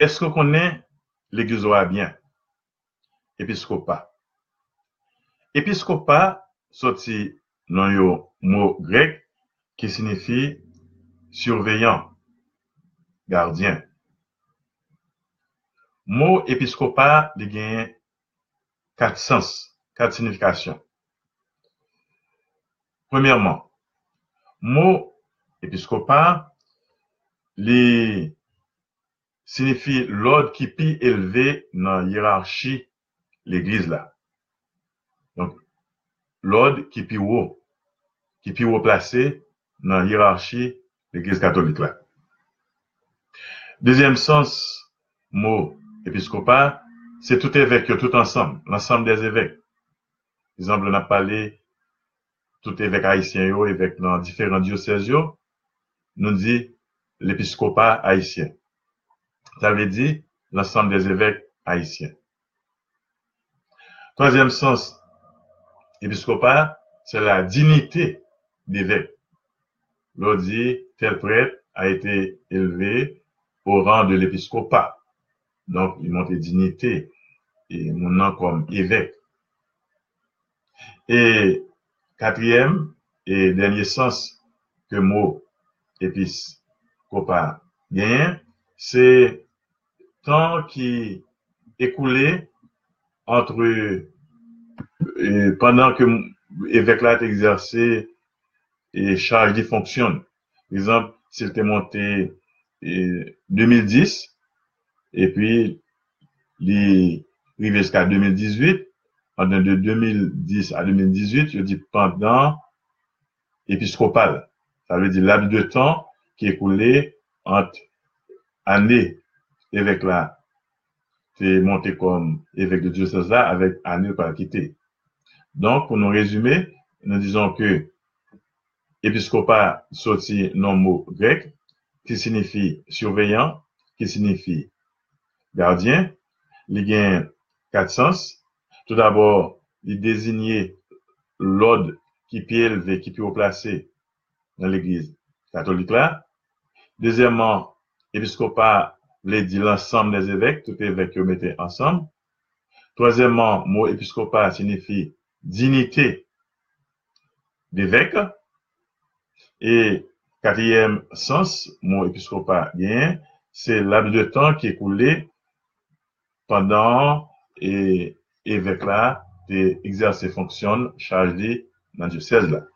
Est-ce qu'on connaît l'église bien? Épiscopat. Épiscopat, sorti dans le mot grec qui signifie surveillant, gardien. Mot épiscopat, il gagne quatre sens, quatre significations. Premièrement, mot signifie l'ordre qui est élevé dans la hiérarchie l'église là. Donc, l'ordre qui est haut, qui est haut placé dans la hiérarchie l'église catholique là. Deuxième sens, mot épiscopat, c'est tout évêque, tout ensemble, l'ensemble des évêques. Par exemple, on a parlé tout évêque haïtien, évêque dans différents diocèses, nous dit l'épiscopat haïtien. Ça veut dire l'ensemble des évêques haïtiens. Troisième sens, épiscopat, c'est la dignité d'évêque. L'on tel prêtre a été élevé au rang de l'épiscopat. Donc, il montre dignité et mon nom comme évêque. Et quatrième et dernier sens que mot épiscopat gagne, c'est temps qui écoulé entre pendant que l'évêque là exercé et charge qui fonctionne. Par exemple, s'il était monté en 2010 et puis il arrivé jusqu'à 2018, pendant de 2010 à 2018, je dis pendant épiscopal. Ça veut dire laps de temps qui est écoulé entre années évêque là, c'est monté comme évêque de diocèse là avec année par quitter. Donc, pour nous résumer, nous disons que épiscopat sorti non mot grec qui signifie surveillant, qui signifie gardien. Il a quatre sens. Tout d'abord, il désignait l'ordre qui peut élevé, qui peut placé dans l'église catholique là. Deuxièmement, épiscopat voulait dire l'ensemble des évêques, tous les évêques qui mettaient ensemble. Troisièmement, mot épiscopat signifie dignité d'évêque. Et quatrième sens, mot épiscopat bien, c'est laps de temps qui est coulé pendant et évêque là d'exercer fonction chargé dans le diocèse là.